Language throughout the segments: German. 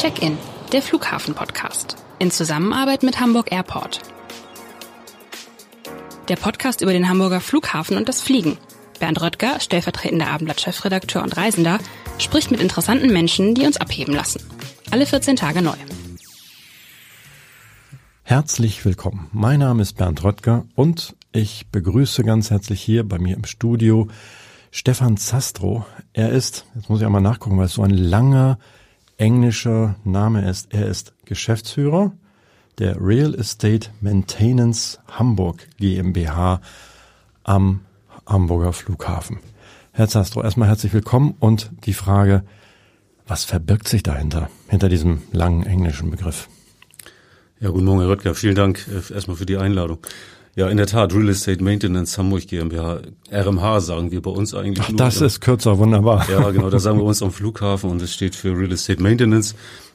Check-in, der Flughafen-Podcast. In Zusammenarbeit mit Hamburg Airport. Der Podcast über den Hamburger Flughafen und das Fliegen. Bernd Röttger, stellvertretender Abendblatt-Chefredakteur und Reisender, spricht mit interessanten Menschen, die uns abheben lassen. Alle 14 Tage neu. Herzlich willkommen. Mein Name ist Bernd Röttger und ich begrüße ganz herzlich hier bei mir im Studio Stefan Zastro. Er ist, jetzt muss ich einmal nachgucken, weil es so ein langer englischer Name ist. Er ist Geschäftsführer der Real Estate Maintenance Hamburg GmbH am Hamburger Flughafen. Herr Zastro, erstmal herzlich willkommen und die Frage, was verbirgt sich dahinter, hinter diesem langen englischen Begriff? Ja, guten Morgen, Herr Röttger. Vielen Dank äh, erstmal für die Einladung. Ja, in der Tat, Real Estate Maintenance Hamburg GmbH, RMH sagen wir bei uns eigentlich. Ach, nur, das ist kürzer, wunderbar. Ja, genau, das sagen wir uns am Flughafen und es steht für Real Estate Maintenance,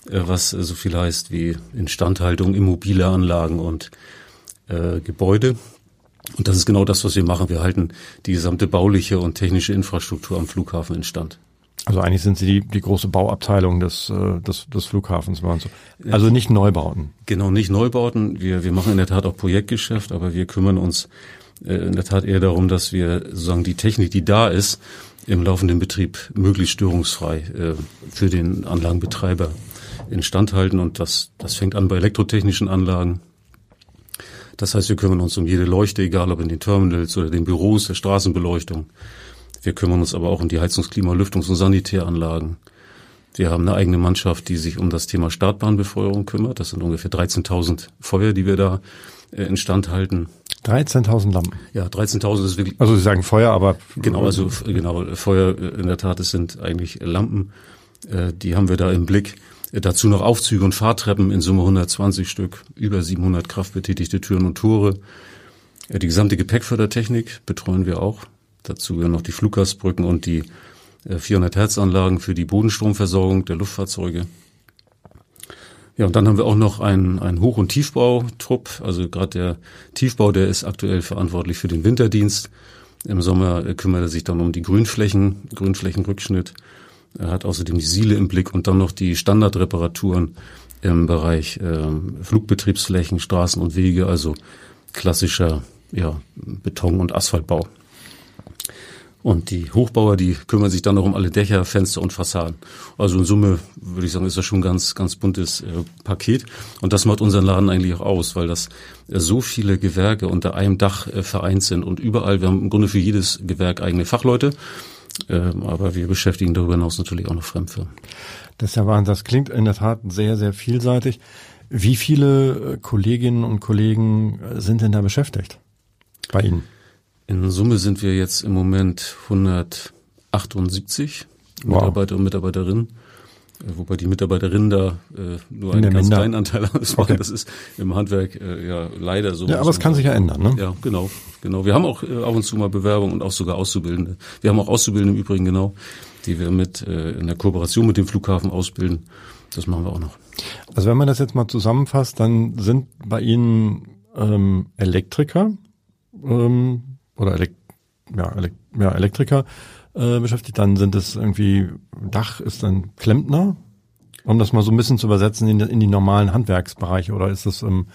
äh, was so viel heißt wie Instandhaltung, immobile Anlagen und äh, Gebäude. Und das ist genau das, was wir machen. Wir halten die gesamte bauliche und technische Infrastruktur am Flughafen instand. Also eigentlich sind Sie die, die große Bauabteilung des, äh, des, des Flughafens. Waren so. Also nicht Neubauten. Genau, nicht Neubauten. Wir, wir machen in der Tat auch Projektgeschäft, aber wir kümmern uns äh, in der Tat eher darum, dass wir sozusagen die Technik, die da ist, im laufenden Betrieb möglichst störungsfrei äh, für den Anlagenbetreiber instand halten. Und das, das fängt an bei elektrotechnischen Anlagen. Das heißt, wir kümmern uns um jede Leuchte, egal ob in den Terminals oder den Büros, der Straßenbeleuchtung. Wir kümmern uns aber auch um die Heizungs-, Klima-, Lüftungs- und Sanitäranlagen. Wir haben eine eigene Mannschaft, die sich um das Thema Startbahnbefeuerung kümmert. Das sind ungefähr 13.000 Feuer, die wir da äh, instand halten. 13.000 Lampen. Ja, 13.000 ist wirklich. Also Sie sagen Feuer, aber genau, also genau Feuer äh, in der Tat. Es sind eigentlich Lampen. Äh, die haben wir da im Blick. Äh, dazu noch Aufzüge und Fahrtreppen in Summe 120 Stück, über 700 kraftbetätigte Türen und Tore. Äh, die gesamte Gepäckfördertechnik betreuen wir auch. Dazu gehören noch die Fluggastbrücken und die 400 äh, für die Bodenstromversorgung der Luftfahrzeuge. Ja, und dann haben wir auch noch einen, einen Hoch- und Tiefbautrupp. Also gerade der Tiefbau, der ist aktuell verantwortlich für den Winterdienst. Im Sommer äh, kümmert er sich dann um die Grünflächen, Grünflächenrückschnitt. Er hat außerdem die Siele im Blick und dann noch die Standardreparaturen im Bereich äh, Flugbetriebsflächen, Straßen und Wege, also klassischer ja, Beton- und Asphaltbau. Und die Hochbauer, die kümmern sich dann noch um alle Dächer, Fenster und Fassaden. Also in Summe würde ich sagen, ist das schon ein ganz, ganz buntes äh, Paket. Und das macht unseren Laden eigentlich auch aus, weil das äh, so viele Gewerke unter einem Dach äh, vereint sind und überall, wir haben im Grunde für jedes Gewerk eigene Fachleute. Ähm, aber wir beschäftigen darüber hinaus natürlich auch noch Fremdfirmen. Das ist ja Wahnsinn. Das klingt in der Tat sehr, sehr vielseitig. Wie viele äh, Kolleginnen und Kollegen äh, sind denn da beschäftigt bei Ihnen? In Summe sind wir jetzt im Moment 178 wow. Mitarbeiter und Mitarbeiterinnen. Äh, wobei die Mitarbeiterinnen da äh, nur einen ganz Minder. kleinen Anteil haben. Okay. Das ist im Handwerk äh, ja leider so. Ja, aber es kann sich ja ändern, ne? Ja, genau, genau. Wir haben auch äh, ab und zu mal Bewerbungen und auch sogar Auszubildende. Wir haben auch Auszubildende im Übrigen, genau, die wir mit äh, in der Kooperation mit dem Flughafen ausbilden. Das machen wir auch noch. Also wenn man das jetzt mal zusammenfasst, dann sind bei Ihnen ähm, Elektriker, ähm, oder Elek ja, Elek ja, Elektriker äh, beschäftigt. Dann sind es irgendwie, Dach ist dann Klempner, um das mal so ein bisschen zu übersetzen in, in die normalen Handwerksbereiche oder ist das ähm,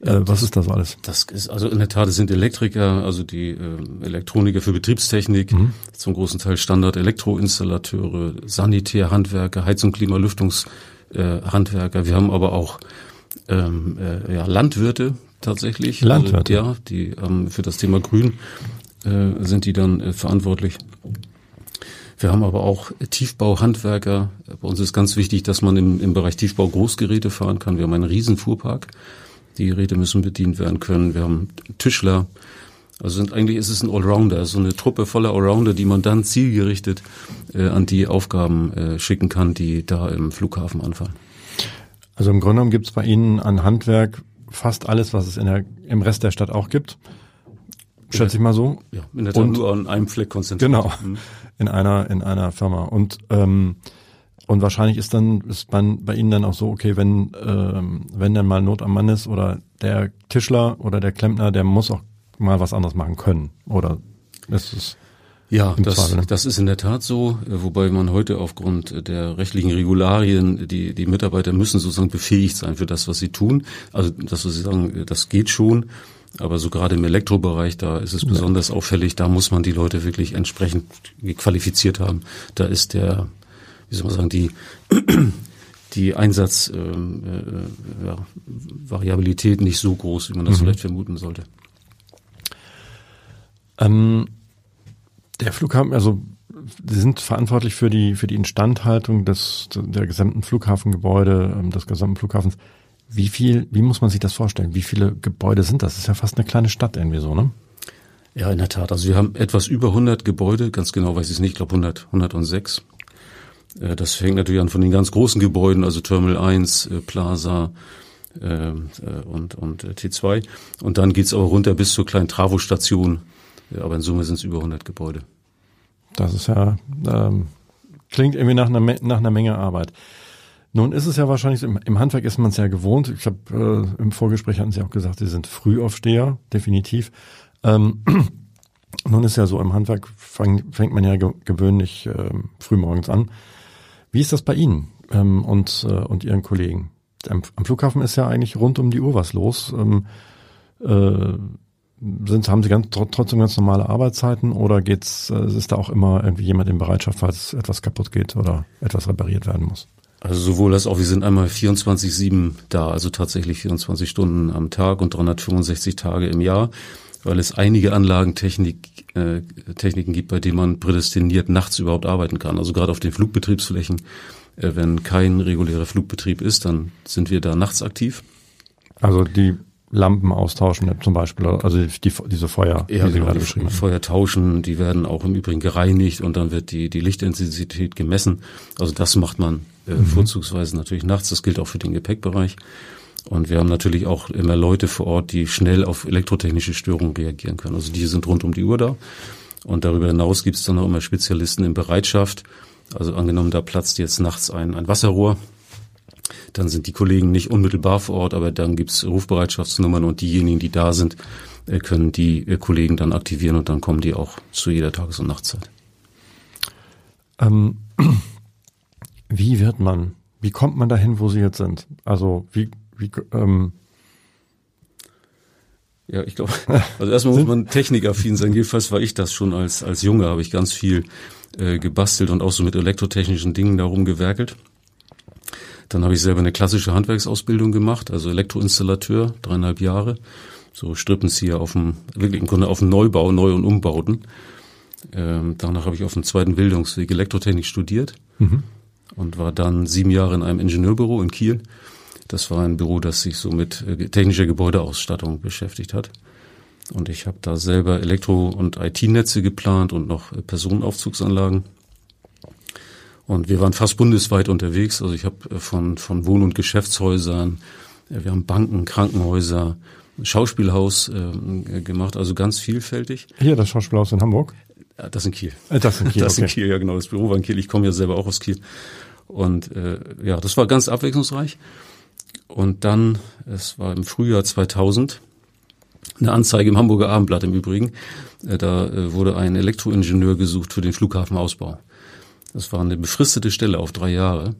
äh, was ist das alles? Das ist also in der Tat es sind Elektriker, also die äh, Elektroniker für Betriebstechnik, mhm. zum großen Teil Standard Elektroinstallateure, Sanitärhandwerker, Heizung, Klima, Lüftungshandwerker. Äh, Wir haben aber auch ähm, äh, ja, Landwirte, tatsächlich. Landwirte. Also, ja, die ähm, für das Thema Grün äh, sind die dann äh, verantwortlich. Wir haben aber auch Tiefbauhandwerker. Bei uns ist ganz wichtig, dass man im, im Bereich Tiefbau Großgeräte fahren kann. Wir haben einen riesen Fuhrpark. Die Geräte müssen bedient werden können. Wir haben Tischler. Also sind, eigentlich ist es ein Allrounder, so eine Truppe voller Allrounder, die man dann zielgerichtet äh, an die Aufgaben äh, schicken kann, die da im Flughafen anfallen. Also im Grunde genommen gibt es bei Ihnen an Handwerk fast alles, was es in der, im Rest der Stadt auch gibt. Schätze ich mal so. Ja, in der Tat und, nur an einem Fleck konzentriert. Genau, mhm. in einer, in einer Firma. Und, ähm, und wahrscheinlich ist dann, ist man bei Ihnen dann auch so, okay, wenn, ähm, wenn dann mal Not am Mann ist oder der Tischler oder der Klempner, der muss auch mal was anderes machen können. Oder ist es Ja, das, Zweifel, ne? das ist in der Tat so, wobei man heute aufgrund der rechtlichen Regularien, die, die Mitarbeiter müssen sozusagen befähigt sein für das, was sie tun. Also das, was Sie sagen, das geht schon. Aber so gerade im Elektrobereich, da ist es besonders auffällig, da muss man die Leute wirklich entsprechend qualifiziert haben. Da ist der, wie soll man sagen, die, die Einsatzvariabilität ähm, äh, ja, nicht so groß, wie man das mhm. vielleicht vermuten sollte. Ähm, der Flughafen, also Sie sind verantwortlich für die für die Instandhaltung des der gesamten Flughafengebäude, ähm, des gesamten Flughafens. Wie viel, wie muss man sich das vorstellen? Wie viele Gebäude sind das? Das ist ja fast eine kleine Stadt irgendwie so, ne? Ja, in der Tat. Also wir haben etwas über 100 Gebäude, ganz genau weiß ich es nicht, ich glaube 100, 106. Äh, das fängt natürlich an von den ganz großen Gebäuden, also Terminal 1, äh, Plaza äh, und, und T2. Und dann geht's aber runter bis zur kleinen Travo-Station. Aber in Summe sind es über 100 Gebäude. Das ist ja, ähm, klingt irgendwie nach einer, nach einer Menge Arbeit. Nun ist es ja wahrscheinlich, im, im Handwerk ist man es ja gewohnt. Ich habe äh, im Vorgespräch hatten Sie auch gesagt, Sie sind Frühaufsteher, definitiv. Ähm, nun ist ja so, im Handwerk fang, fängt man ja ge gewöhnlich äh, frühmorgens an. Wie ist das bei Ihnen ähm, und, äh, und Ihren Kollegen? Am, am, Flughafen ist ja eigentlich rund um die Uhr was los. Ähm, äh, sind, haben Sie ganz, trotzdem ganz normale Arbeitszeiten oder geht's, äh, ist da auch immer irgendwie jemand in Bereitschaft, falls etwas kaputt geht oder etwas repariert werden muss? Also sowohl als auch, wir sind einmal 24-7 da, also tatsächlich 24 Stunden am Tag und 365 Tage im Jahr, weil es einige Anlagentechnik, äh, Techniken gibt, bei denen man prädestiniert nachts überhaupt arbeiten kann. Also gerade auf den Flugbetriebsflächen, äh, wenn kein regulärer Flugbetrieb ist, dann sind wir da nachts aktiv. Also die Lampen austauschen zum Beispiel, also die, diese Feuer, ja, die Sie genau, gerade beschrieben haben. Feuer tauschen, die werden auch im Übrigen gereinigt und dann wird die, die Lichtintensität gemessen. Also das macht man äh, mhm. vorzugsweise natürlich nachts, das gilt auch für den Gepäckbereich. Und wir haben natürlich auch immer Leute vor Ort, die schnell auf elektrotechnische Störungen reagieren können. Also die sind rund um die Uhr da. Und darüber hinaus gibt es dann auch immer Spezialisten in Bereitschaft. Also angenommen, da platzt jetzt nachts ein, ein Wasserrohr, dann sind die Kollegen nicht unmittelbar vor Ort, aber dann gibt's Rufbereitschaftsnummern und diejenigen, die da sind, äh, können die äh, Kollegen dann aktivieren und dann kommen die auch zu jeder Tages- und Nachtzeit. Ähm, wie wird man, wie kommt man dahin, wo Sie jetzt sind? Also wie, wie ähm, ja, ich glaube, also erstmal muss man technikaffin sein. Jedenfalls war ich das schon als, als Junge, habe ich ganz viel äh, gebastelt und auch so mit elektrotechnischen Dingen darum gewerkelt. Dann habe ich selber eine klassische Handwerksausbildung gemacht, also Elektroinstallateur, dreieinhalb Jahre. So Strippenzieher auf dem, wirklich im Grunde auf dem Neubau, Neu- und Umbauten. Ähm, danach habe ich auf dem zweiten Bildungsweg Elektrotechnik studiert mhm. und war dann sieben Jahre in einem Ingenieurbüro in Kiel. Das war ein Büro, das sich so mit äh, technischer Gebäudeausstattung beschäftigt hat. Und ich habe da selber Elektro- und IT-Netze geplant und noch äh, Personenaufzugsanlagen. Und wir waren fast bundesweit unterwegs. Also ich habe äh, von, von Wohn- und Geschäftshäusern, äh, wir haben Banken, Krankenhäuser, Schauspielhaus äh, gemacht, also ganz vielfältig. Hier das Schauspielhaus in Hamburg? Ja, das in Kiel. Äh, das in Kiel. Das okay. in Kiel, ja genau. Das Büro war in Kiel. Ich komme ja selber auch aus Kiel. Und äh, ja, das war ganz abwechslungsreich. Und dann, es war im Frühjahr 2000, eine Anzeige im Hamburger Abendblatt im Übrigen. Äh, da äh, wurde ein Elektroingenieur gesucht für den Flughafenausbau. Das war eine befristete Stelle auf drei Jahre.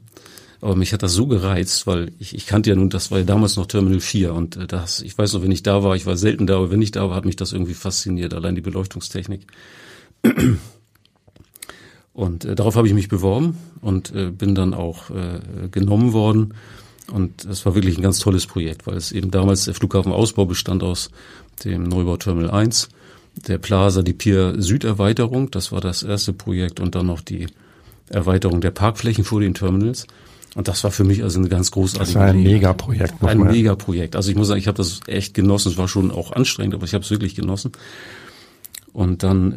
Aber mich hat das so gereizt, weil ich, ich kannte ja nun, das war ja damals noch Terminal 4 und äh, das, ich weiß noch, wenn ich da war, ich war selten da, aber wenn ich da war, hat mich das irgendwie fasziniert, allein die Beleuchtungstechnik. Und äh, darauf habe ich mich beworben und äh, bin dann auch äh, genommen worden. Und es war wirklich ein ganz tolles Projekt, weil es eben damals der Flughafenausbau bestand aus dem Neubau Terminal 1, der Plaza, die Pier Süderweiterung, das war das erste Projekt und dann noch die Erweiterung der Parkflächen vor den Terminals. Und das war für mich also eine ganz großartige Das war ein Megaprojekt. Ein Megaprojekt. Also ich muss sagen, ich habe das echt genossen. Es war schon auch anstrengend, aber ich habe es wirklich genossen. Und dann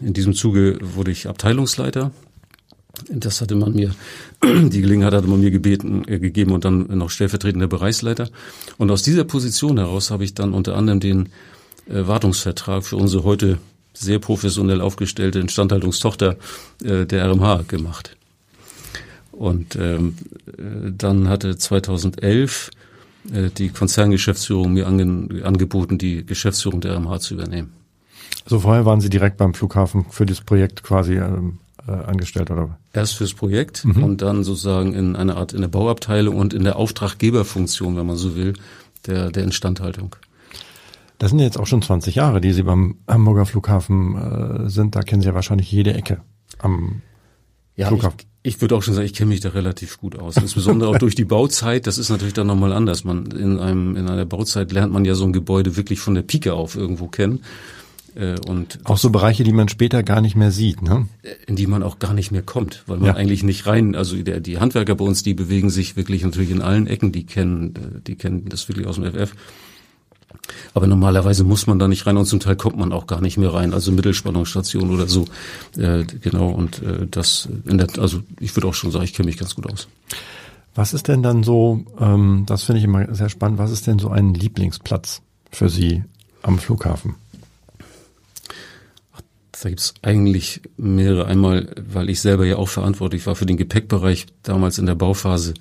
äh, in diesem Zuge wurde ich Abteilungsleiter. Das hatte man mir, die Gelegenheit hatte man mir gebeten, äh, gegeben und dann noch stellvertretender Bereichsleiter. Und aus dieser Position heraus habe ich dann unter anderem den äh, Wartungsvertrag für unsere heute sehr professionell aufgestellte Instandhaltungstochter äh, der RMH gemacht. Und ähm, äh, dann hatte 2011 äh, die Konzerngeschäftsführung mir ange angeboten, die Geschäftsführung der RMH zu übernehmen. Also vorher waren Sie direkt beim Flughafen für das Projekt quasi ähm, äh, angestellt oder? Erst fürs Projekt mhm. und dann sozusagen in einer Art in der Bauabteilung und in der Auftraggeberfunktion, wenn man so will, der, der Instandhaltung. Das sind jetzt auch schon 20 Jahre, die Sie beim Hamburger Flughafen äh, sind. Da kennen Sie ja wahrscheinlich jede Ecke am ja, Flughafen. Ich, ich würde auch schon sagen, ich kenne mich da relativ gut aus. Insbesondere auch durch die Bauzeit. Das ist natürlich dann nochmal anders. Man in einem in einer Bauzeit lernt man ja so ein Gebäude wirklich von der Pike auf irgendwo kennen. Äh, und auch so Bereiche, die man später gar nicht mehr sieht, ne? In die man auch gar nicht mehr kommt, weil man ja. eigentlich nicht rein, also der, die Handwerker bei uns, die bewegen sich wirklich natürlich in allen Ecken, die kennen, äh, die kennen das wirklich aus dem FF. Aber normalerweise muss man da nicht rein und zum Teil kommt man auch gar nicht mehr rein, also Mittelspannungsstation oder so. Äh, genau, und äh, das der, also ich würde auch schon sagen, ich kenne mich ganz gut aus. Was ist denn dann so, ähm, das finde ich immer sehr spannend, was ist denn so ein Lieblingsplatz für Sie am Flughafen? Da gibt's eigentlich mehrere. Einmal, weil ich selber ja auch verantwortlich war für den Gepäckbereich damals in der Bauphase,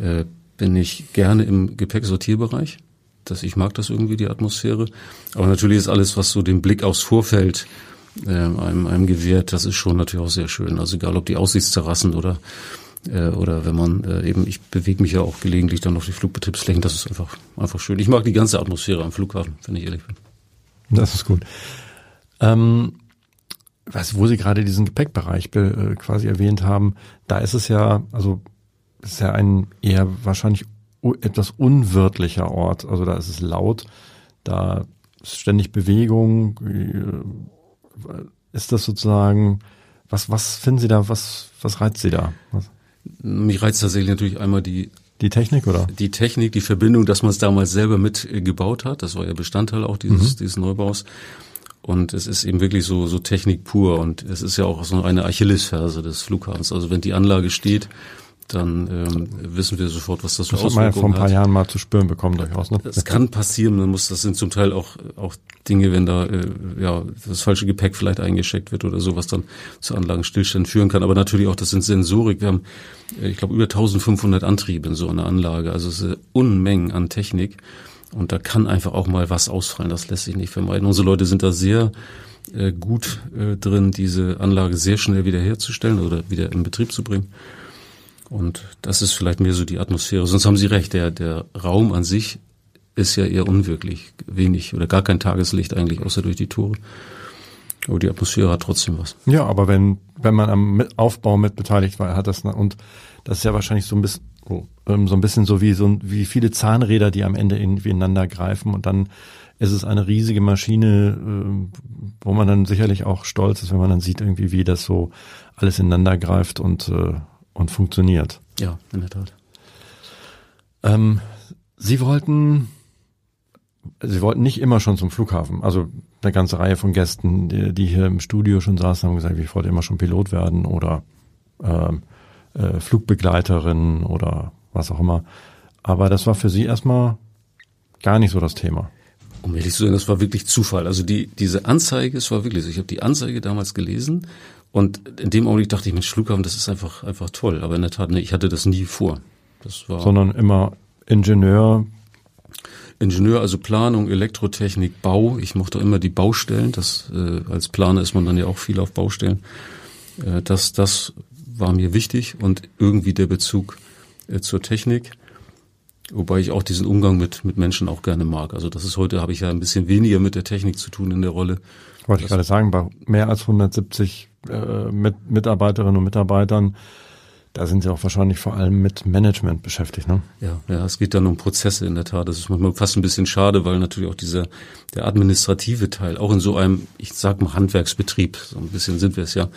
äh, bin ich gerne im Gepäcksortierbereich. Das, ich mag das irgendwie, die Atmosphäre. Aber natürlich ist alles, was so den Blick aufs Vorfeld äh, einem, einem gewährt, das ist schon natürlich auch sehr schön. Also egal, ob die Aussichtsterrassen oder äh, oder wenn man äh, eben, ich bewege mich ja auch gelegentlich dann auf die Flugbetriebsflächen, das ist einfach einfach schön. Ich mag die ganze Atmosphäre am Flughafen, wenn ich ehrlich bin. Das ist gut. Ähm, was, wo Sie gerade diesen Gepäckbereich äh, quasi erwähnt haben, da ist es ja, also ist ja ein eher wahrscheinlich etwas unwirtlicher Ort. Also da ist es laut, da ist ständig Bewegung. Äh, ist das sozusagen, was, was finden Sie da, was, was reizt Sie da? Was? Mich reizt tatsächlich natürlich einmal die die Technik, oder? Die Technik, die Verbindung, dass man es damals selber mitgebaut hat. Das war ja Bestandteil auch dieses, mhm. dieses Neubaus. Und es ist eben wirklich so, so Technik pur. Und es ist ja auch so eine Achillesferse des Flughafens. Also wenn die Anlage steht, dann ähm, wissen wir sofort, was das für das Auswirkungen hat. Das hat man ja vor ein paar Jahren mal zu spüren bekommen durchaus. Ne? Das kann passieren. Man muss, das sind zum Teil auch auch Dinge, wenn da äh, ja das falsche Gepäck vielleicht eingeschickt wird oder so, was dann zu Anlagenstillstand führen kann. Aber natürlich auch, das sind Sensorik. Wir haben, äh, ich glaube, über 1500 Antriebe in so einer Anlage. Also es ist Unmengen an Technik. Und da kann einfach auch mal was ausfallen, das lässt sich nicht vermeiden. Unsere Leute sind da sehr äh, gut äh, drin, diese Anlage sehr schnell wiederherzustellen oder wieder in Betrieb zu bringen. Und das ist vielleicht mehr so die Atmosphäre. Sonst haben Sie recht, der, der Raum an sich ist ja eher unwirklich, wenig oder gar kein Tageslicht eigentlich, außer durch die Tore. Aber die Atmosphäre hat trotzdem was. Ja, aber wenn, wenn man am Aufbau mit beteiligt war, hat das, und das ist ja wahrscheinlich so ein bisschen, oh, ähm, so ein bisschen so wie so wie viele Zahnräder, die am Ende irgendwie ineinander greifen und dann ist es eine riesige Maschine, äh, wo man dann sicherlich auch stolz ist, wenn man dann sieht irgendwie, wie das so alles ineinander greift und, äh, und funktioniert. Ja, in der Tat. Ähm, Sie wollten, Sie wollten nicht immer schon zum Flughafen. Also eine ganze Reihe von Gästen, die, die hier im Studio schon saßen, haben gesagt, ich wollte immer schon Pilot werden oder ähm, äh, Flugbegleiterin oder was auch immer. Aber das war für Sie erstmal gar nicht so das Thema. Um ehrlich zu sein, das war wirklich Zufall. Also die, diese Anzeige, es war wirklich so. Ich habe die Anzeige damals gelesen und in dem Augenblick dachte ich, Mensch, Flughafen, das ist einfach, einfach toll. Aber in der Tat, nee, ich hatte das nie vor. Das war Sondern immer Ingenieur. Ingenieur, also Planung, Elektrotechnik, Bau. Ich mochte immer die Baustellen. Das, äh, als Planer ist man dann ja auch viel auf Baustellen. Äh, das, das war mir wichtig und irgendwie der Bezug äh, zur Technik. Wobei ich auch diesen Umgang mit, mit Menschen auch gerne mag. Also das ist heute, habe ich ja ein bisschen weniger mit der Technik zu tun in der Rolle. Wollte ich gerade sagen, bei mehr als 170 äh, mit Mitarbeiterinnen und Mitarbeitern, da sind Sie auch wahrscheinlich vor allem mit Management beschäftigt, ne? Ja, ja, es geht dann um Prozesse in der Tat. Das ist manchmal fast ein bisschen schade, weil natürlich auch dieser, der administrative Teil, auch in so einem, ich sag mal Handwerksbetrieb, so ein bisschen sind wir es ja,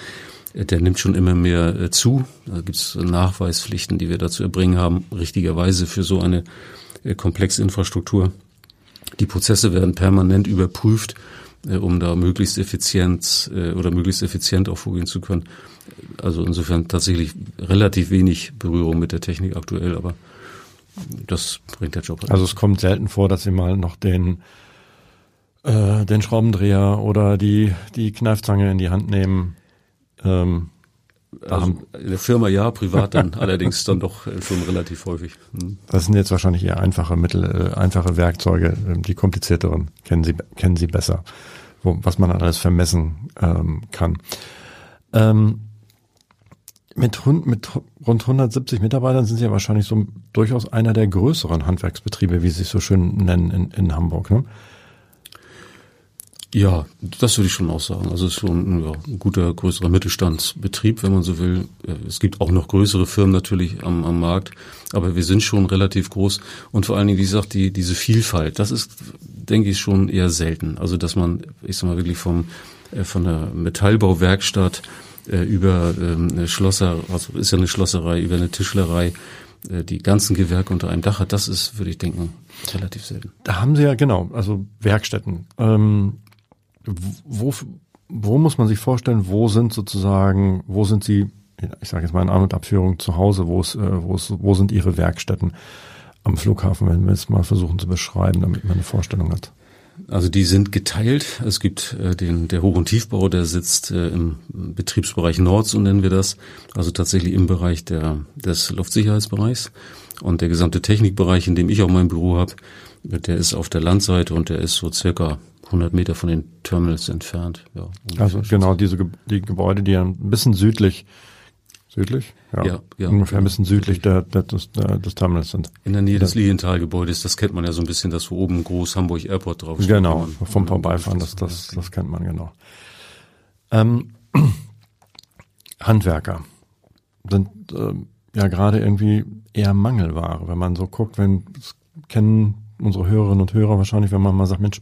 der nimmt schon immer mehr äh, zu. Da gibt es Nachweispflichten, die wir dazu erbringen haben, richtigerweise für so eine äh, komplexe Infrastruktur. Die Prozesse werden permanent überprüft, äh, um da möglichst effizient oder möglichst effizient auch vorgehen zu können. Also insofern tatsächlich relativ wenig Berührung mit der Technik aktuell, aber das bringt der Job. Halt. Also es kommt selten vor, dass Sie mal noch den äh, den Schraubendreher oder die die Kneifzange in die Hand nehmen ähm, also in der Firma ja, privat dann allerdings dann doch äh, schon relativ häufig. Hm. Das sind jetzt wahrscheinlich eher einfache Mittel, äh, einfache Werkzeuge. Ähm, die komplizierteren kennen Sie kennen Sie besser. wo, was man alles vermessen ähm, kann. Ähm, mit, mit rund 170 Mitarbeitern sind Sie ja wahrscheinlich so durchaus einer der größeren Handwerksbetriebe, wie Sie es so schön nennen, in, in Hamburg. Ne? Ja, das würde ich schon auch sagen. Also es ist schon ja, ein guter, größerer Mittelstandsbetrieb, wenn man so will. Es gibt auch noch größere Firmen natürlich am, am Markt, aber wir sind schon relativ groß und vor allen Dingen, wie gesagt, die, diese Vielfalt, das ist, denke ich, schon eher selten. Also dass man, ich sag mal, wirklich vom, äh, von der Metallbauwerkstatt äh, über ähm, eine Schlosser, also ist ja eine Schlosserei, über eine Tischlerei, äh, die ganzen Gewerke unter einem Dach hat, das ist, würde ich denken, relativ selten. Da haben Sie ja genau, also Werkstätten. Ähm, wo, wo muss man sich vorstellen, wo sind sozusagen, wo sind Sie, ich sage jetzt mal in An- und Abführung zu Hause, wo, ist, äh, wo, ist, wo sind Ihre Werkstätten am Flughafen, wenn wir es mal versuchen zu beschreiben, damit man eine Vorstellung hat? Also die sind geteilt. Es gibt äh, den der Hoch- und Tiefbau, der sitzt äh, im Betriebsbereich Nord, so nennen wir das, also tatsächlich im Bereich der des Luftsicherheitsbereichs. Und der gesamte Technikbereich, in dem ich auch mein Büro habe, der ist auf der Landseite und der ist so circa 100 Meter von den Terminals entfernt. Ja, also genau diese die Gebäude, die ein bisschen südlich, südlich, ja, ja, ja ungefähr ein bisschen südlich der, der, des, der, des Terminals sind. In der Nähe des Lilienthal-Gebäudes, das kennt man ja so ein bisschen, das wo oben groß Hamburg Airport drauf steht. Genau, vom Vorbeifahren, das, das, das kennt man genau. Ähm, Handwerker sind äh, ja gerade irgendwie eher Mangelware, wenn man so guckt, wenn kennen unsere Hörerinnen und Hörer wahrscheinlich, wenn man mal sagt, Mensch,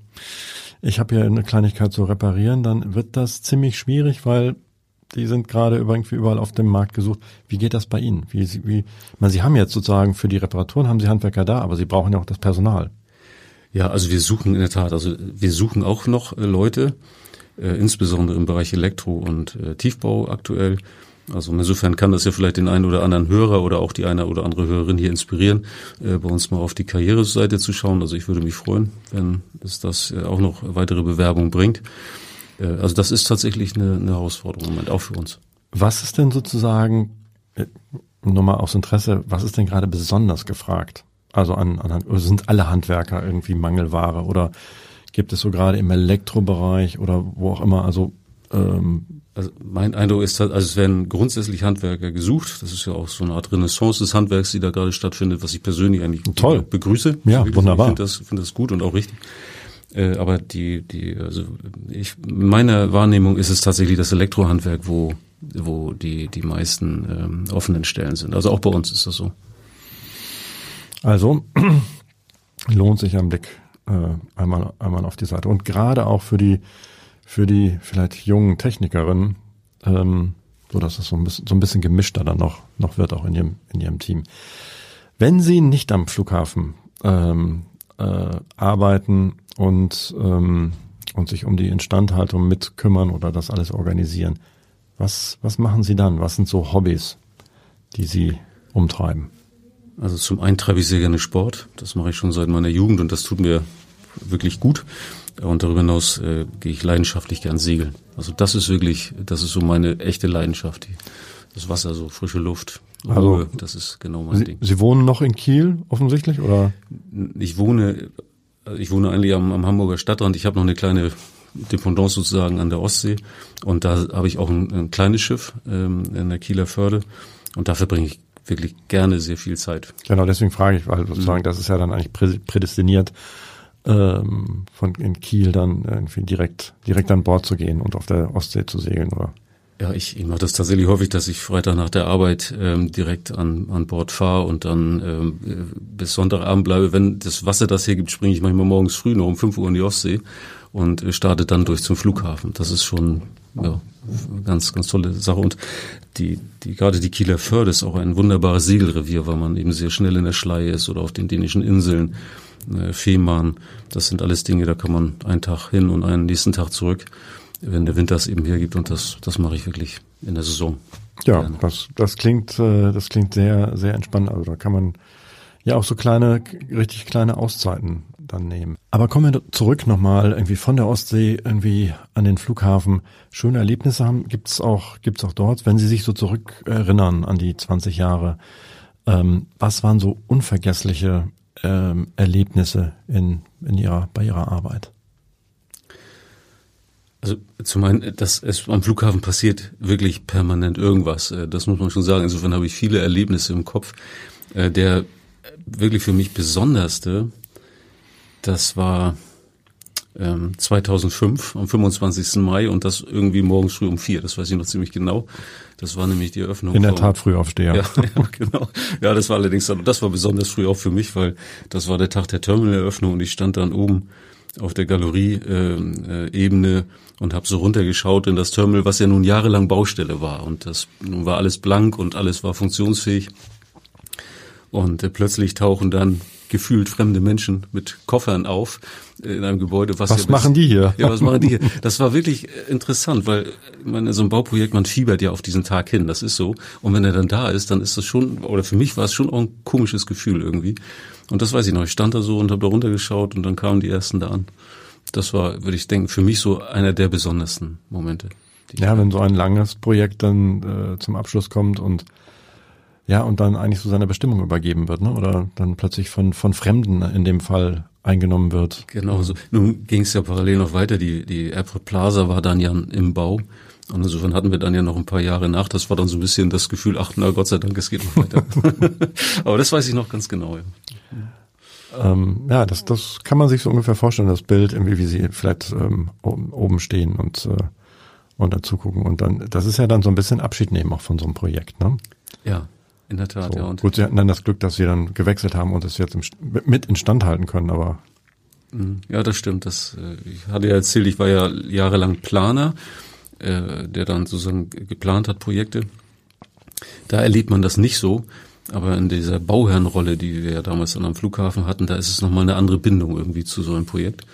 ich habe hier eine Kleinigkeit zu reparieren, dann wird das ziemlich schwierig, weil die sind gerade irgendwie überall auf dem Markt gesucht. Wie geht das bei Ihnen? Wie, wie, man, Sie haben jetzt sozusagen für die Reparaturen haben Sie Handwerker da, aber Sie brauchen ja auch das Personal. Ja, also wir suchen in der Tat, also wir suchen auch noch äh, Leute, äh, insbesondere im Bereich Elektro und äh, Tiefbau aktuell. Also insofern kann das ja vielleicht den einen oder anderen Hörer oder auch die eine oder andere Hörerin hier inspirieren, äh, bei uns mal auf die Karriereseite zu schauen. Also ich würde mich freuen, wenn es das äh, auch noch weitere Bewerbungen bringt. Äh, also das ist tatsächlich eine, eine Herausforderung im Moment, auch für uns. Was ist denn sozusagen, äh, nur mal aus Interesse, was ist denn gerade besonders gefragt? Also an, an sind alle Handwerker irgendwie Mangelware oder gibt es so gerade im Elektrobereich oder wo auch immer, also ähm, also mein Eindruck ist, also es werden grundsätzlich Handwerker gesucht. Das ist ja auch so eine Art Renaissance des Handwerks, die da gerade stattfindet, was ich persönlich eigentlich Toll. begrüße. Ja, also wunderbar. Ich finde das, finde das gut und auch richtig. Äh, aber die, die, also ich, meiner Wahrnehmung ist es tatsächlich das Elektrohandwerk, wo, wo die, die meisten ähm, offenen Stellen sind. Also auch bei uns ist das so. Also lohnt sich ein Blick äh, einmal, einmal auf die Seite. Und gerade auch für die für die vielleicht jungen Technikerinnen, ähm, so dass es so ein bisschen, so ein bisschen gemischter dann noch, noch wird auch in ihrem, in ihrem Team. Wenn Sie nicht am Flughafen ähm, äh, arbeiten und, ähm, und sich um die Instandhaltung mitkümmern oder das alles organisieren, was, was machen Sie dann? Was sind so Hobbys, die Sie umtreiben? Also zum einen treibe ich sehr gerne Sport. Das mache ich schon seit meiner Jugend und das tut mir wirklich gut. Und darüber hinaus äh, gehe ich leidenschaftlich gern segeln. Also das ist wirklich, das ist so meine echte Leidenschaft. Das Wasser, so frische Luft, Ruhe, also, das ist genau mein Sie, Ding. Sie wohnen noch in Kiel offensichtlich, oder? Ich wohne, ich wohne eigentlich am, am Hamburger Stadtrand. Ich habe noch eine kleine Dependance sozusagen an der Ostsee. Und da habe ich auch ein, ein kleines Schiff ähm, in der Kieler Förde. Und da verbringe ich wirklich gerne sehr viel Zeit. Genau, deswegen frage ich, weil sozusagen mhm. das ist ja dann eigentlich prädestiniert ähm, von in Kiel dann irgendwie direkt direkt an Bord zu gehen und auf der Ostsee zu segeln, oder? Ja, ich, ich mache das tatsächlich häufig, dass ich Freitag nach der Arbeit ähm, direkt an, an Bord fahre und dann ähm, bis Sonntagabend bleibe. Wenn das Wasser das hier gibt, springe ich manchmal morgens früh noch um 5 Uhr in die Ostsee und äh, starte dann durch zum Flughafen. Das ist schon ja, ganz, ganz tolle Sache. Und die, die, gerade die Kieler Förde ist auch ein wunderbares Segelrevier, weil man eben sehr schnell in der Schlei ist oder auf den dänischen Inseln Fehmarn. Das sind alles Dinge, da kann man einen Tag hin und einen nächsten Tag zurück, wenn der Winter es eben hergibt. Und das, das mache ich wirklich in der Saison. Ja, das, das klingt, äh, das klingt sehr, sehr entspannt. Also da kann man ja auch so kleine, richtig kleine Auszeiten dann nehmen. Aber kommen wir zurück nochmal irgendwie von der Ostsee irgendwie an den Flughafen. Schöne Erlebnisse haben, gibt's auch, gibt's auch dort, wenn Sie sich so zurück erinnern an die 20 Jahre. Ähm, was waren so unvergessliche ähm, Erlebnisse in, in ihrer, bei ihrer Arbeit? Also zum einen, dass es am Flughafen passiert wirklich permanent irgendwas. Äh, das muss man schon sagen. Insofern habe ich viele Erlebnisse im Kopf. Äh, der wirklich für mich besonderste, das war 2005 ähm, am 25. Mai und das irgendwie morgens früh um vier. Das weiß ich noch ziemlich genau. Das war nämlich die Eröffnung. In der Tat früh aufsteher. Ja, ja, genau. Ja, das war allerdings, das war besonders früh auch für mich, weil das war der Tag der Terminaleröffnung und ich stand dann oben auf der Galerie-Ebene äh, äh, und habe so runtergeschaut in das Terminal, was ja nun jahrelang Baustelle war. Und das nun war alles blank und alles war funktionsfähig. Und äh, plötzlich tauchen dann gefühlt fremde Menschen mit Koffern auf in einem Gebäude. Was, was ja machen die hier? Ja, was machen die hier? Das war wirklich interessant, weil man so ein Bauprojekt, man fiebert ja auf diesen Tag hin, das ist so. Und wenn er dann da ist, dann ist das schon, oder für mich war es schon auch ein komisches Gefühl irgendwie. Und das weiß ich noch. Ich stand da so und habe da runtergeschaut und dann kamen die ersten da an. Das war, würde ich denken, für mich so einer der besondersten Momente. Ja, wenn so ein langes Projekt dann äh, zum Abschluss kommt und ja, und dann eigentlich so seiner Bestimmung übergeben wird, ne? Oder dann plötzlich von, von Fremden in dem Fall eingenommen wird. Genau so. Nun ging es ja parallel noch weiter. Die, die Airport Plaza war dann ja im Bau. Und insofern hatten wir dann ja noch ein paar Jahre nach. Das war dann so ein bisschen das Gefühl, ach na Gott sei Dank, es geht noch weiter. Aber das weiß ich noch ganz genau. Ja. Ähm, ja, das, das kann man sich so ungefähr vorstellen, das Bild, irgendwie wie sie vielleicht ähm, oben stehen und, äh, und dazu gucken. Und dann, das ist ja dann so ein bisschen Abschied nehmen auch von so einem Projekt, ne? Ja, in der Tat, so. ja. Und Gut, sie hatten dann das Glück, dass sie dann gewechselt haben und es jetzt im, mit instand halten können, aber. Mhm. Ja, das stimmt. Das, äh, ich hatte ja erzählt, ich war ja jahrelang Planer, äh, der dann sozusagen geplant hat Projekte. Da erlebt man das nicht so. Aber in dieser Bauherrenrolle, die wir ja damals dann am Flughafen hatten, da ist es nochmal eine andere Bindung irgendwie zu so einem Projekt.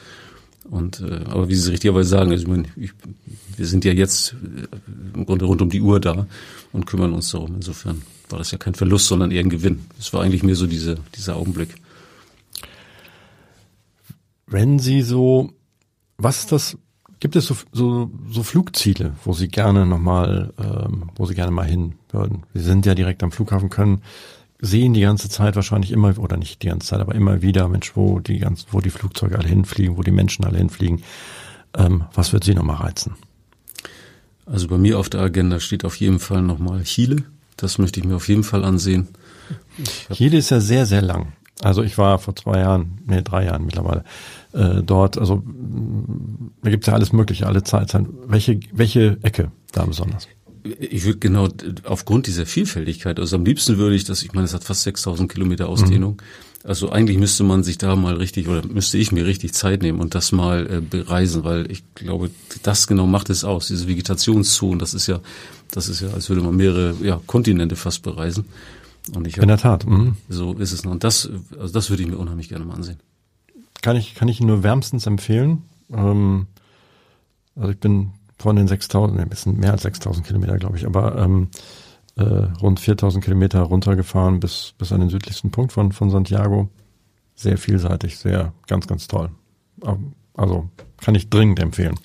Und äh, aber wie Sie richtigerweise sagen, also ich meine, ich, wir sind ja jetzt im Grunde rund um die Uhr da und kümmern uns darum. Insofern war das ja kein Verlust, sondern eher ein Gewinn. Es war eigentlich mehr so diese, dieser Augenblick. Wenn Sie so, was ist das? Gibt es so, so, so Flugziele, wo Sie gerne nochmal, ähm, wo Sie gerne mal hin würden? Sie sind ja direkt am Flughafen, können sehen die ganze Zeit wahrscheinlich immer, oder nicht die ganze Zeit, aber immer wieder, Mensch, wo die ganzen, wo die Flugzeuge alle hinfliegen, wo die Menschen alle hinfliegen. Ähm, was wird Sie nochmal reizen? Also bei mir auf der Agenda steht auf jeden Fall nochmal Chile. Das möchte ich mir auf jeden Fall ansehen. Chile ist ja sehr, sehr lang. Also ich war vor zwei Jahren, nee, drei Jahren mittlerweile, äh, dort. Also da gibt's ja alles Mögliche, alle Zeiten. Welche, welche Ecke da besonders? Ich würde genau aufgrund dieser Vielfältigkeit, also am liebsten würde ich das, ich meine, es hat fast 6000 Kilometer Ausdehnung. Mhm. Also eigentlich müsste man sich da mal richtig oder müsste ich mir richtig Zeit nehmen und das mal äh, bereisen, weil ich glaube, das genau macht es aus. Diese Vegetationszonen, das ist ja das ist ja, als würde man mehrere ja, Kontinente fast bereisen. Und ich hab, In der Tat. Mhm. So ist es noch. Und das, also das würde ich mir unheimlich gerne mal ansehen. Kann ich, kann ich Ihnen nur wärmstens empfehlen. Ähm, also ich bin von den 6000, ein bisschen mehr als 6000 Kilometer, glaube ich, aber ähm, äh, rund 4000 Kilometer runtergefahren bis, bis an den südlichsten Punkt von, von Santiago. Sehr vielseitig, sehr, ganz, ganz toll. Also kann ich dringend empfehlen.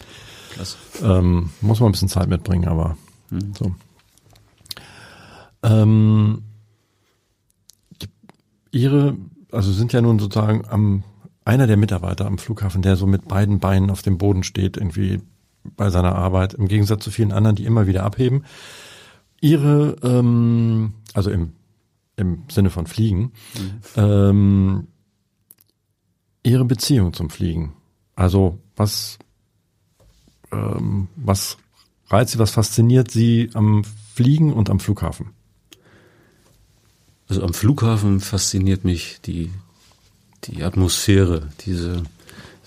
Klasse. Ähm, muss man ein bisschen Zeit mitbringen, aber Mhm. So. Ähm, ihre, also sind ja nun sozusagen am einer der Mitarbeiter am Flughafen, der so mit beiden Beinen auf dem Boden steht, irgendwie bei seiner Arbeit, im Gegensatz zu vielen anderen, die immer wieder abheben. Ihre, ähm, also im, im Sinne von Fliegen, mhm. ähm, ihre Beziehung zum Fliegen. Also was, ähm, was reizt Sie, was fasziniert Sie am Fliegen und am Flughafen? Also am Flughafen fasziniert mich die, die Atmosphäre, diese,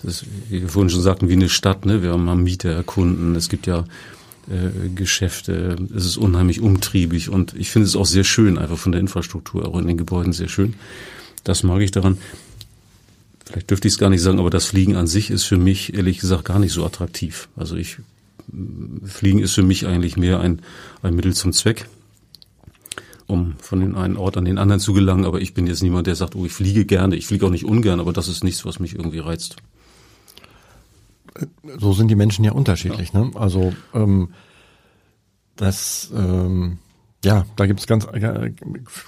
das ist, wie wir vorhin schon sagten, wie eine Stadt, ne? Wir haben Mieter erkunden, es gibt ja äh, Geschäfte, es ist unheimlich umtriebig und ich finde es auch sehr schön, einfach von der Infrastruktur, auch in den Gebäuden sehr schön. Das mag ich daran. Vielleicht dürfte ich es gar nicht sagen, aber das Fliegen an sich ist für mich ehrlich gesagt gar nicht so attraktiv. Also ich Fliegen ist für mich eigentlich mehr ein, ein Mittel zum Zweck, um von den einen Ort an den anderen zu gelangen. Aber ich bin jetzt niemand, der sagt, oh, ich fliege gerne. Ich fliege auch nicht ungern, aber das ist nichts, was mich irgendwie reizt. So sind die Menschen ja unterschiedlich. Ne? Also ähm, das, ähm, ja, da gibt es ganz äh,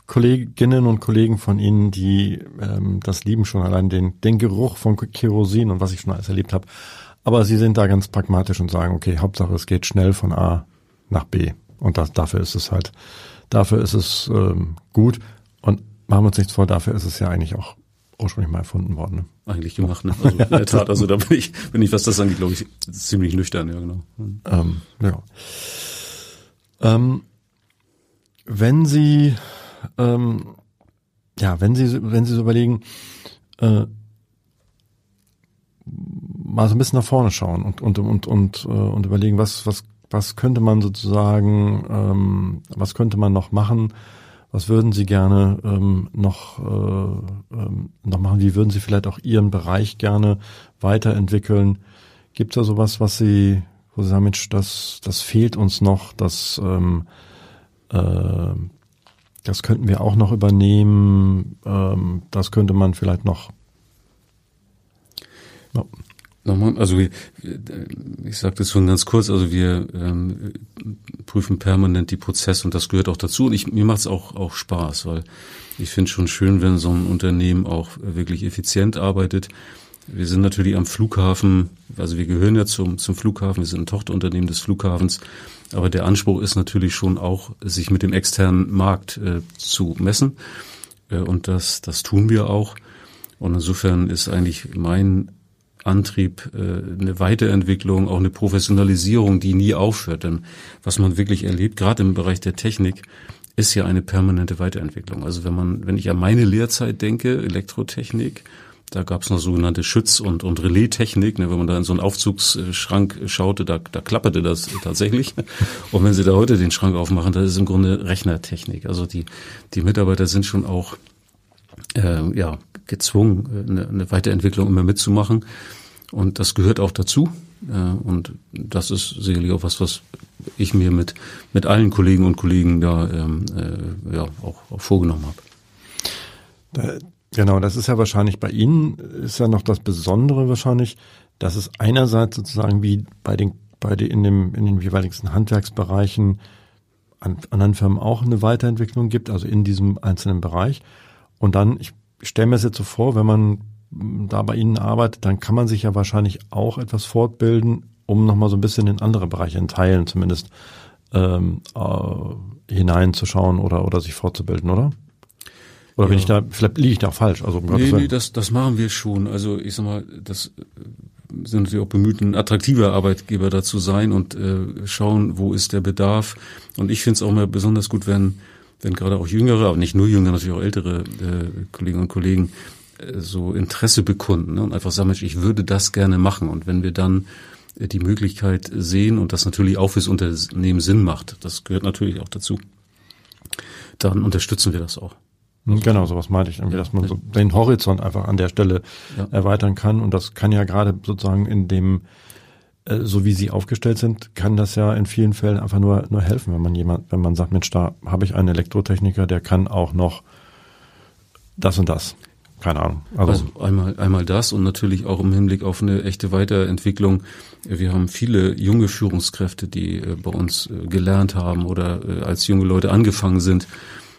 Kolleginnen und Kollegen von Ihnen, die ähm, das lieben schon allein den, den Geruch von Kerosin und was ich schon alles erlebt habe aber Sie sind da ganz pragmatisch und sagen, okay, Hauptsache es geht schnell von A nach B. Und das, dafür ist es halt, dafür ist es ähm, gut. Und machen wir uns nichts vor, dafür ist es ja eigentlich auch ursprünglich mal erfunden worden. Ne? Eigentlich gemacht, ne? Also in der Tat, also da bin ich, bin ich, was das angeht, glaube ich, ziemlich nüchtern, ja genau. Ähm, ja. Ähm, wenn Sie, ähm, ja, wenn Sie, wenn Sie so überlegen, äh, mal so ein bisschen nach vorne schauen und und und und, äh, und überlegen, was was was könnte man sozusagen, ähm, was könnte man noch machen? Was würden Sie gerne ähm, noch äh, ähm, noch machen? Wie würden Sie vielleicht auch Ihren Bereich gerne weiterentwickeln? Gibt es da sowas, was Sie, wo Sie sagen, Mensch, das das fehlt uns noch, das ähm, äh, das könnten wir auch noch übernehmen. Ähm, das könnte man vielleicht noch No. Nochmal, also ich sage das schon ganz kurz, also wir ähm, prüfen permanent die Prozesse und das gehört auch dazu. Und ich, mir macht es auch, auch Spaß, weil ich finde schon schön, wenn so ein Unternehmen auch wirklich effizient arbeitet. Wir sind natürlich am Flughafen, also wir gehören ja zum, zum Flughafen, wir sind ein Tochterunternehmen des Flughafens, aber der Anspruch ist natürlich schon auch, sich mit dem externen Markt äh, zu messen. Äh, und das, das tun wir auch. Und insofern ist eigentlich mein Antrieb, äh, eine Weiterentwicklung, auch eine Professionalisierung, die nie aufhört. Denn was man wirklich erlebt, gerade im Bereich der Technik, ist ja eine permanente Weiterentwicklung. Also wenn man, wenn ich an meine Lehrzeit denke, Elektrotechnik, da gab es noch sogenannte Schütz- und, und Relaistechnik. Ne, wenn man da in so einen Aufzugsschrank schaute, da, da klapperte das tatsächlich. Und wenn Sie da heute den Schrank aufmachen, das ist im Grunde Rechnertechnik. Also die, die Mitarbeiter sind schon auch äh, ja, gezwungen, äh, eine, eine Weiterentwicklung immer mitzumachen. Und das gehört auch dazu. Äh, und das ist sicherlich auch was, was ich mir mit, mit allen Kollegen und Kollegen da ähm, äh, ja, auch, auch vorgenommen habe. Genau, das ist ja wahrscheinlich bei Ihnen, ist ja noch das Besondere wahrscheinlich, dass es einerseits sozusagen wie bei den, bei den, in, dem, in den jeweiligen Handwerksbereichen an anderen Firmen auch eine Weiterentwicklung gibt, also in diesem einzelnen Bereich. Und dann, ich stelle mir das jetzt so vor, wenn man da bei Ihnen arbeitet, dann kann man sich ja wahrscheinlich auch etwas fortbilden, um nochmal so ein bisschen in andere Bereiche, in Teilen zumindest, ähm, äh, hineinzuschauen oder, oder sich fortzubilden, oder? Oder ja. bin ich da, vielleicht liege ich da falsch? Also, nee, nee, das, das machen wir schon. Also ich sag mal, das sind natürlich auch bemüht, ein attraktiver Arbeitgeber dazu sein und äh, schauen, wo ist der Bedarf. Und ich finde es auch mal besonders gut, wenn wenn gerade auch jüngere, aber nicht nur jüngere, natürlich auch ältere äh, Kolleginnen und Kollegen äh, so Interesse bekunden ne, und einfach sagen, Mensch, ich würde das gerne machen. Und wenn wir dann äh, die Möglichkeit sehen und das natürlich auch fürs Unternehmen Sinn macht, das gehört natürlich auch dazu, dann unterstützen wir das auch. Hm, genau, sowas meinte ich irgendwie, dass man so den Horizont einfach an der Stelle ja. erweitern kann. Und das kann ja gerade sozusagen in dem so wie sie aufgestellt sind, kann das ja in vielen Fällen einfach nur, nur helfen, wenn man jemand, wenn man sagt, Mensch, da habe ich einen Elektrotechniker, der kann auch noch das und das. Keine Ahnung. Also, also einmal, einmal das und natürlich auch im Hinblick auf eine echte Weiterentwicklung. Wir haben viele junge Führungskräfte, die äh, bei uns äh, gelernt haben oder als junge Leute angefangen sind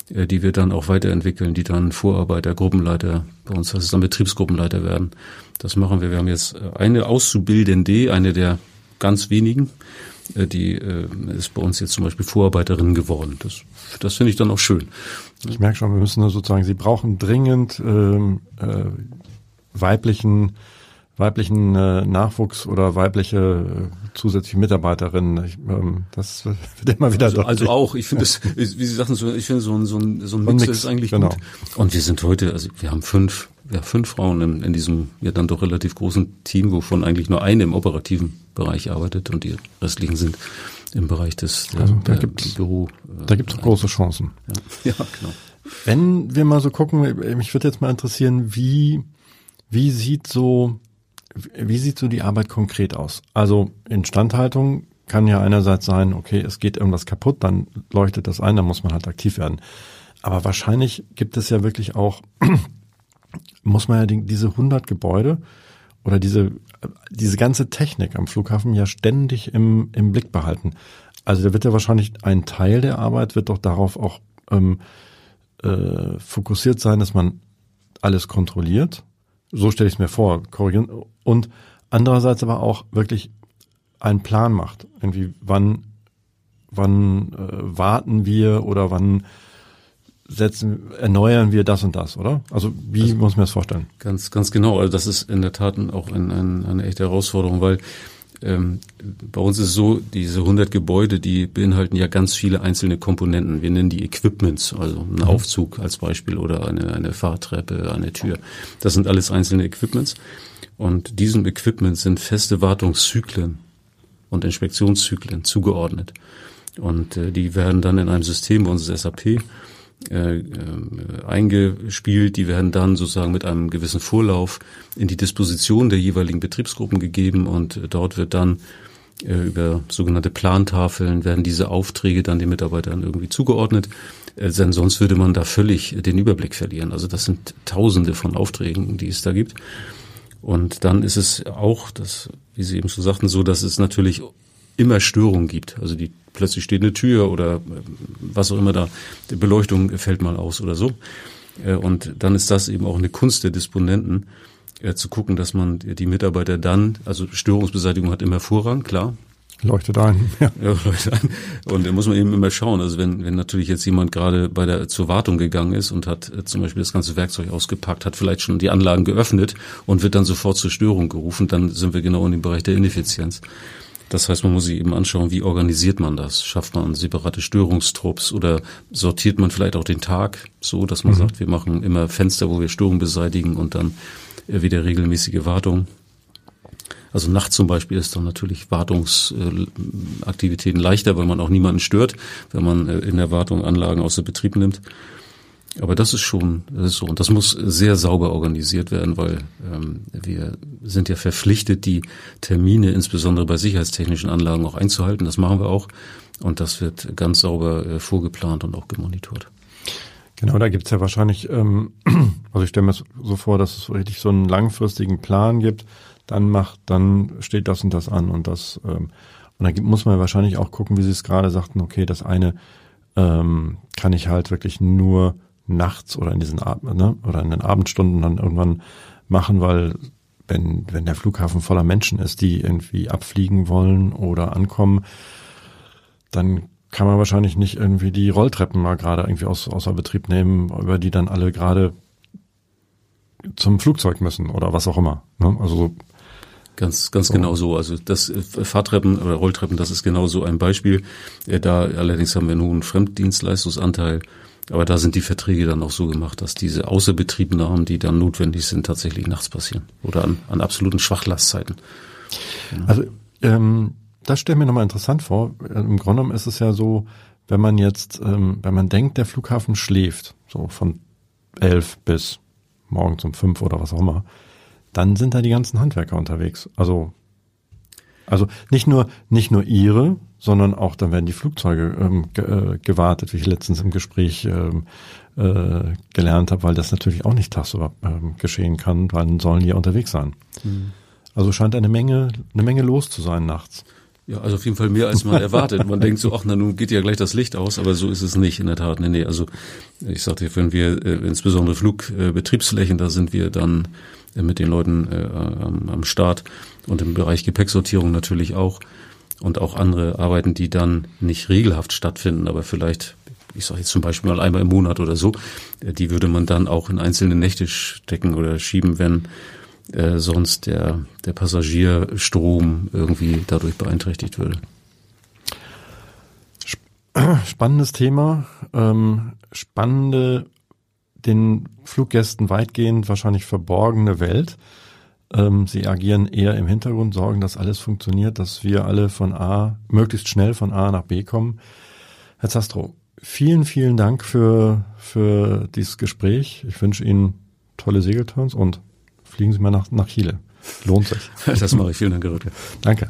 die wir dann auch weiterentwickeln, die dann Vorarbeiter, Gruppenleiter, bei uns heißt es dann Betriebsgruppenleiter werden. Das machen wir. Wir haben jetzt äh, eine Auszubildende, eine der ganz wenigen, äh, die äh, ist bei uns jetzt zum Beispiel Vorarbeiterin geworden. Das, das finde ich dann auch schön. Ich merke schon, wir müssen sozusagen, Sie brauchen dringend ähm, äh, weiblichen weiblichen äh, Nachwuchs oder weibliche äh, zusätzliche Mitarbeiterinnen. Ich, ähm, das wird immer wieder also, also auch. Ich finde es, wie Sie sagten, so, ich finde so ein so ein so ein Mix, Mix ist eigentlich genau. gut. Und wir sind heute, also wir haben fünf ja, fünf Frauen in, in diesem ja dann doch relativ großen Team, wovon eigentlich nur eine im operativen Bereich arbeitet und die restlichen sind im Bereich des der, also, da gibt's, Büro. Äh, da gibt es große Chancen. Ja, ja, genau. Wenn wir mal so gucken, mich würde jetzt mal interessieren, wie wie sieht so wie sieht so die Arbeit konkret aus? Also Instandhaltung kann ja einerseits sein, okay, es geht irgendwas kaputt, dann leuchtet das ein, dann muss man halt aktiv werden. Aber wahrscheinlich gibt es ja wirklich auch muss man ja die, diese 100 Gebäude oder diese, diese ganze Technik am Flughafen ja ständig im, im Blick behalten. Also da wird ja wahrscheinlich ein Teil der Arbeit wird doch darauf auch ähm, äh, fokussiert sein, dass man alles kontrolliert. So stelle ich es mir vor, korrigieren. Und andererseits aber auch wirklich einen Plan macht. Irgendwie wann wann äh, warten wir oder wann setzen, erneuern wir das und das, oder? Also wie also, muss man das vorstellen? Ganz, ganz genau. Also das ist in der Tat auch ein, ein, eine echte Herausforderung, weil ähm, bei uns ist es so, diese 100 Gebäude, die beinhalten ja ganz viele einzelne Komponenten. Wir nennen die Equipments, also ein mhm. Aufzug als Beispiel oder eine, eine Fahrtreppe, eine Tür. Das sind alles einzelne Equipments. Und diesem Equipment sind feste Wartungszyklen und Inspektionszyklen zugeordnet. Und äh, die werden dann in einem System bei uns SAP äh, äh, eingespielt. Die werden dann sozusagen mit einem gewissen Vorlauf in die Disposition der jeweiligen Betriebsgruppen gegeben und äh, dort wird dann äh, über sogenannte Plantafeln werden diese Aufträge dann den Mitarbeitern irgendwie zugeordnet. Denn sonst würde man da völlig den Überblick verlieren. Also das sind Tausende von Aufträgen, die es da gibt. Und dann ist es auch, das, wie Sie eben schon sagten, so, dass es natürlich immer Störungen gibt. Also die plötzlich steht eine Tür oder äh, was auch immer da, die Beleuchtung fällt mal aus oder so. Äh, und dann ist das eben auch eine Kunst der Disponenten, äh, zu gucken, dass man die Mitarbeiter dann, also Störungsbeseitigung hat immer Vorrang, klar. Leuchtet ein. Ja. ja, leuchtet ein. Und da muss man eben immer schauen. Also wenn, wenn natürlich jetzt jemand gerade bei der zur Wartung gegangen ist und hat zum Beispiel das ganze Werkzeug ausgepackt, hat vielleicht schon die Anlagen geöffnet und wird dann sofort zur Störung gerufen, dann sind wir genau in dem Bereich der Ineffizienz. Das heißt, man muss sich eben anschauen, wie organisiert man das? Schafft man separate Störungstrupps oder sortiert man vielleicht auch den Tag so, dass man mhm. sagt, wir machen immer Fenster, wo wir Störungen beseitigen und dann wieder regelmäßige Wartung. Also nachts zum Beispiel ist dann natürlich Wartungsaktivitäten leichter, weil man auch niemanden stört, wenn man äh, in der Wartung Anlagen außer Betrieb nimmt. Aber das ist schon das ist so und das muss sehr sauber organisiert werden, weil ähm, wir sind ja verpflichtet, die Termine insbesondere bei sicherheitstechnischen Anlagen auch einzuhalten. Das machen wir auch und das wird ganz sauber äh, vorgeplant und auch gemonitort. Genau, da gibt's ja wahrscheinlich, ähm, also ich stelle mir so vor, dass es richtig so einen langfristigen Plan gibt. Dann macht, dann steht das und das an und das ähm, und dann muss man wahrscheinlich auch gucken, wie Sie es gerade sagten. Okay, das eine ähm, kann ich halt wirklich nur nachts oder in diesen ne, oder in den Abendstunden dann irgendwann machen, weil wenn, wenn der Flughafen voller Menschen ist, die irgendwie abfliegen wollen oder ankommen, dann kann man wahrscheinlich nicht irgendwie die Rolltreppen mal gerade irgendwie aus, außer Betrieb nehmen, über die dann alle gerade zum Flugzeug müssen oder was auch immer. Ne? Also Ganz, ganz so. genau so. Also das äh, Fahrtreppen oder Rolltreppen, das ist genau so ein Beispiel. Äh, da allerdings haben wir nun einen Fremddienstleistungsanteil aber da sind die Verträge dann auch so gemacht, dass diese Außerbetriebnahmen, die dann notwendig sind, tatsächlich nachts passieren oder an, an absoluten Schwachlastzeiten. Genau. Also ähm, das stelle mir nochmal interessant vor. Im Grunde genommen ist es ja so, wenn man jetzt, ähm, wenn man denkt, der Flughafen schläft, so von elf bis morgens um fünf oder was auch immer, dann sind da die ganzen Handwerker unterwegs. Also also nicht nur nicht nur ihre, sondern auch dann werden die Flugzeuge ähm, äh, gewartet, wie ich letztens im Gespräch ähm, äh, gelernt habe, weil das natürlich auch nicht tagsüber ähm, geschehen kann, weil dann sollen die ja unterwegs sein. Mhm. Also scheint eine Menge eine Menge los zu sein nachts. Ja, also auf jeden Fall mehr als man erwartet. Man denkt so, ach na nun geht ja gleich das Licht aus, aber so ist es nicht in der Tat. Nee, nee, also ich sagte, wenn wir äh, insbesondere Flugbetriebsflächen, äh, da sind wir dann äh, mit den Leuten äh, am, am Start und im Bereich Gepäcksortierung natürlich auch und auch andere Arbeiten, die dann nicht regelhaft stattfinden, aber vielleicht, ich sage jetzt zum Beispiel mal einmal im Monat oder so, äh, die würde man dann auch in einzelne Nächte stecken oder schieben, wenn äh, sonst der, der Passagierstrom irgendwie dadurch beeinträchtigt würde. Spannendes Thema, ähm, spannende den Fluggästen weitgehend wahrscheinlich verborgene Welt. Ähm, sie agieren eher im Hintergrund, sorgen, dass alles funktioniert, dass wir alle von A, möglichst schnell von A nach B kommen. Herr Zastro, vielen, vielen Dank für, für dieses Gespräch. Ich wünsche Ihnen tolle Segelturns und fliegen Sie mal nach, nach Chile. Lohnt sich. Das mache ich. Vielen Dank, Herr. Danke.